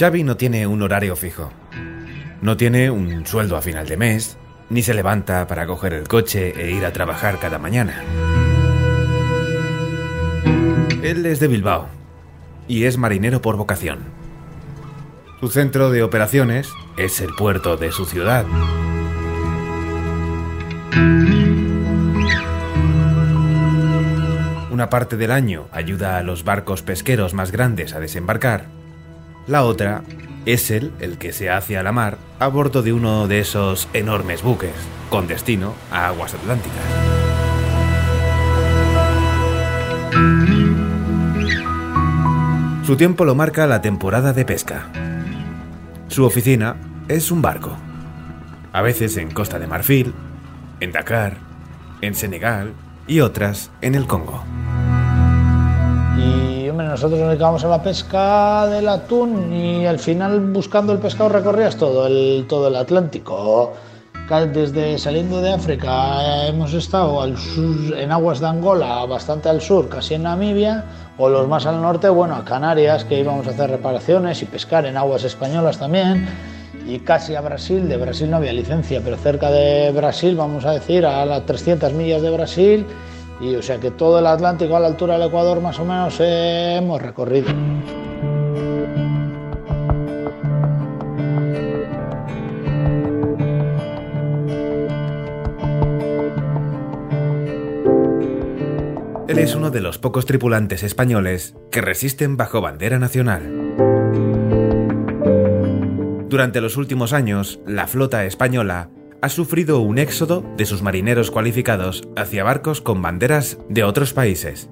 Xavi no tiene un horario fijo. No tiene un sueldo a final de mes, ni se levanta para coger el coche e ir a trabajar cada mañana. Él es de Bilbao y es marinero por vocación. Su centro de operaciones es el puerto de su ciudad. Una parte del año ayuda a los barcos pesqueros más grandes a desembarcar. La otra es el que se hace a la mar a bordo de uno de esos enormes buques, con destino a aguas atlánticas. Su tiempo lo marca la temporada de pesca. Su oficina es un barco. A veces en Costa de Marfil, en Dakar, en Senegal y otras en el Congo. Nosotros nos dedicábamos a la pesca del atún y al final buscando el pescado recorrías todo el, todo el Atlántico. Desde saliendo de África hemos estado al sur, en aguas de Angola, bastante al sur, casi en Namibia, o los más al norte, bueno, a Canarias, que íbamos a hacer reparaciones y pescar en aguas españolas también, y casi a Brasil. De Brasil no había licencia, pero cerca de Brasil, vamos a decir, a las 300 millas de Brasil, y o sea que todo el Atlántico a la altura del Ecuador más o menos eh, hemos recorrido. Él es uno de los pocos tripulantes españoles que resisten bajo bandera nacional. Durante los últimos años, la flota española ha sufrido un éxodo de sus marineros cualificados hacia barcos con banderas de otros países.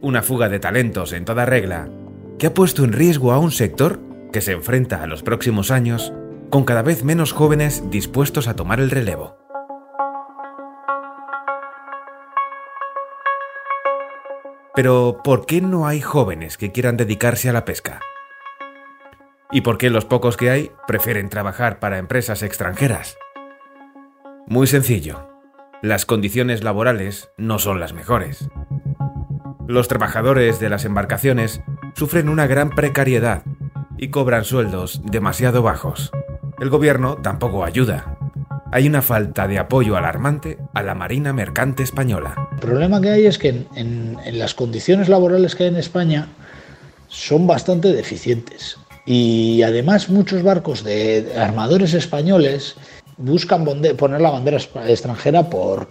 Una fuga de talentos en toda regla que ha puesto en riesgo a un sector que se enfrenta a los próximos años con cada vez menos jóvenes dispuestos a tomar el relevo. Pero, ¿por qué no hay jóvenes que quieran dedicarse a la pesca? ¿Y por qué los pocos que hay prefieren trabajar para empresas extranjeras? Muy sencillo. Las condiciones laborales no son las mejores. Los trabajadores de las embarcaciones sufren una gran precariedad y cobran sueldos demasiado bajos. El gobierno tampoco ayuda. Hay una falta de apoyo alarmante a la Marina Mercante Española. El problema que hay es que en, las condiciones laborales que hay en España son bastante deficientes. Y además muchos barcos de armadores españoles buscan poner la bandera extranjera por,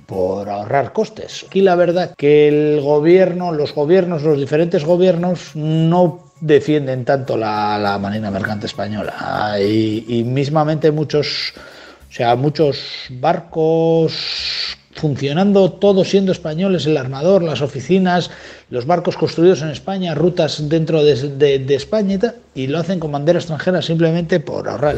ahorrar costes. Aquí la verdad que el gobierno, los gobiernos, los diferentes gobiernos no defienden tanto la, la marina mercante española y, y, mismamente muchos, o sea, muchos barcos funcionando, todos siendo españoles, el armador, las oficinas, los barcos construidos en España, rutas dentro de, de, de España y, tal, y lo hacen con bandera extranjera simplemente por ahorrar.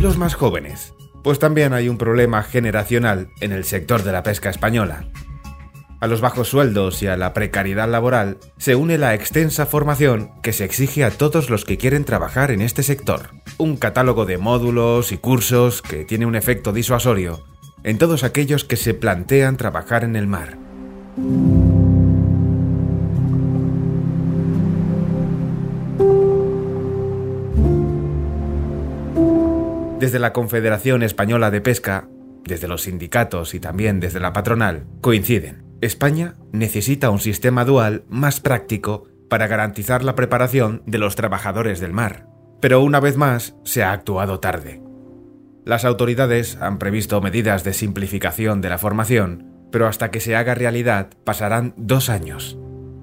Los más jóvenes? Pues también hay un problema generacional en el sector de la pesca española. A los bajos sueldos y a la precariedad laboral se une la extensa formación que se exige a todos los que quieren trabajar en este sector. Un catálogo de módulos y cursos que tiene un efecto disuasorio en todos aquellos que se plantean trabajar en el mar. Desde la Confederación Española de Pesca, desde los sindicatos y también desde la patronal, coinciden. España necesita un sistema dual más práctico para garantizar la preparación de los trabajadores del mar. Pero una vez más se ha actuado tarde. Las autoridades han previsto medidas de simplificación de la formación, pero hasta que se haga realidad pasarán dos años.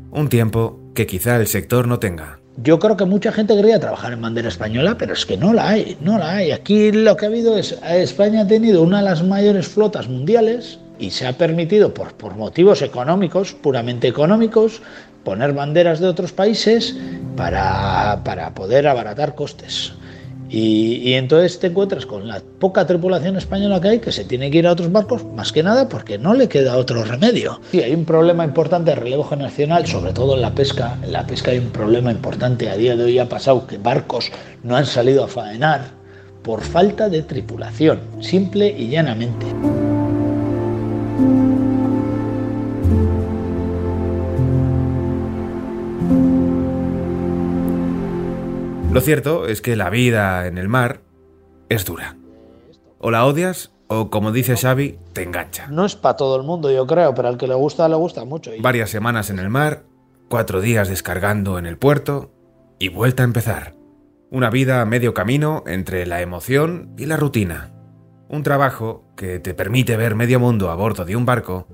Un tiempo que quizá el sector no tenga. Yo creo que mucha gente querría trabajar en bandera española, pero es que no la hay, no la hay. Aquí lo que ha habido es, España ha tenido una de las mayores flotas mundiales y se ha permitido, por, por motivos económicos, puramente económicos, poner banderas de otros países para, para poder abaratar costes. Y, y, entonces te encuentras con la poca tripulación española que hay que se tiene que ir a otros barcos, más que nada porque no le queda otro remedio. Sí, hay un problema importante de relevo generacional, sobre todo en la pesca. En la pesca hay un problema importante. A día de hoy ha pasado que barcos no han salido a faenar por falta de tripulación, simple y llanamente. Lo cierto es que la vida en el mar es dura. O la odias o, como dice Xavi, te engancha. No es para todo el mundo, yo creo, pero al que le gusta, le gusta mucho. Varias semanas en el mar, cuatro días descargando en el puerto y vuelta a empezar. Una vida a medio camino entre la emoción y la rutina. Un trabajo que te permite ver medio mundo a bordo de un barco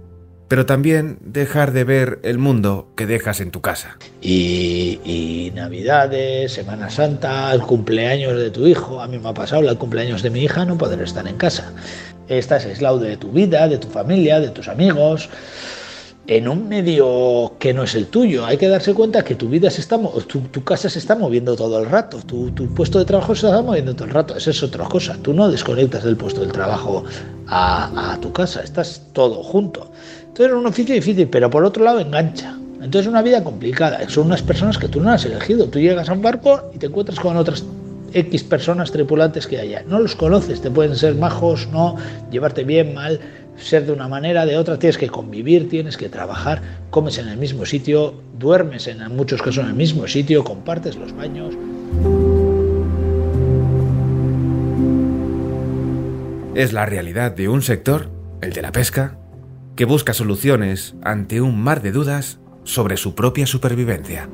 pero también dejar de ver el mundo que dejas en tu casa. Y, Navidades, Semana Santa, el cumpleaños de tu hijo, a mí me ha pasado el cumpleaños de mi hija, no poder estar en casa. Estás aislado de tu vida, de tu familia, de tus amigos, en un medio que no es el tuyo. Hay que darse cuenta que tu vida se está, tu, casa se está moviendo todo el rato, tu, puesto de trabajo se está moviendo todo el rato. Esa es otra cosa. Tú no desconectas del puesto del trabajo a tu casa, estás todo junto. Entonces es un oficio difícil, pero por otro lado engancha. Entonces es una vida complicada. Son unas personas que tú no has elegido. Tú llegas a un barco y te encuentras con otras X personas tripulantes que haya. No los conoces, te pueden ser majos, no, llevarte bien, mal, ser de una manera, de otra. Tienes que convivir, tienes que trabajar, comes en el mismo sitio, duermes en muchos casos en el mismo sitio, compartes los baños. Es la realidad de un sector, el de la pesca, que busca soluciones ante un mar de dudas sobre su propia supervivencia.